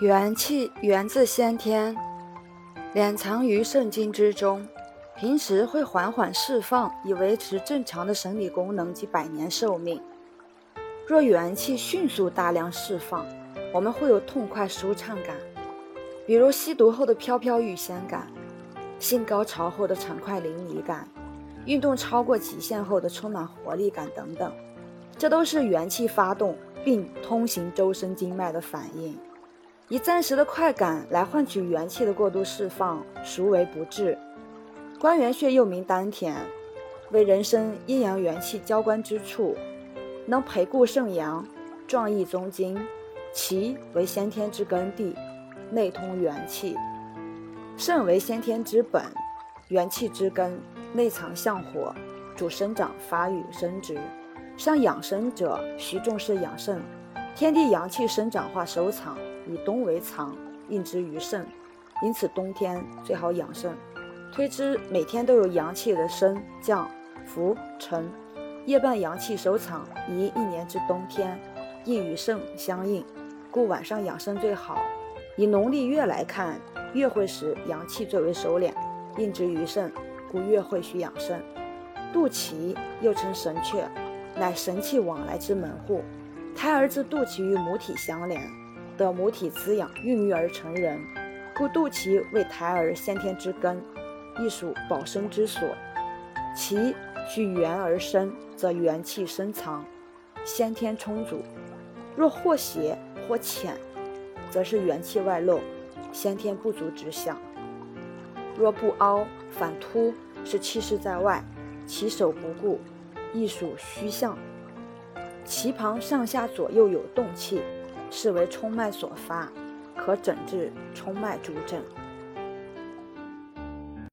元气源自先天，敛藏于肾经之中，平时会缓缓释放，以维持正常的生理功能及百年寿命。若元气迅速大量释放，我们会有痛快舒畅感，比如吸毒后的飘飘欲仙感，性高潮后的畅快淋漓感，运动超过极限后的充满活力感等等，这都是元气发动并通行周身经脉的反应。以暂时的快感来换取元气的过度释放，孰为不智？关元穴又名丹田，为人身阴阳元气交关之处，能培固肾阳，壮益宗筋。其为先天之根地，内通元气。肾为先天之本，元气之根，内藏相火，主生长发育生殖。上养生者，需重视养肾。天地阳气生长化收藏。以冬为藏，应之于肾，因此冬天最好养肾。推之每天都有阳气的升降浮沉，夜半阳气收藏，宜一年至冬天，应与肾相应，故晚上养生最好。以农历月来看，月会时阳气最为收敛，应之于肾，故月会需养肾。肚脐又称神阙，乃神气往来之门户，胎儿自肚脐与母体相连。的母体滋养，孕育而成人，故肚脐为胎儿先天之根，亦属保生之所。其需元而生，则元气深藏，先天充足；若或邪或浅，则是元气外露，先天不足之象。若不凹反凸，是气势在外，其手不固，亦属虚象。其旁上下左右有动气。是为冲脉所发，可诊治冲脉诸症。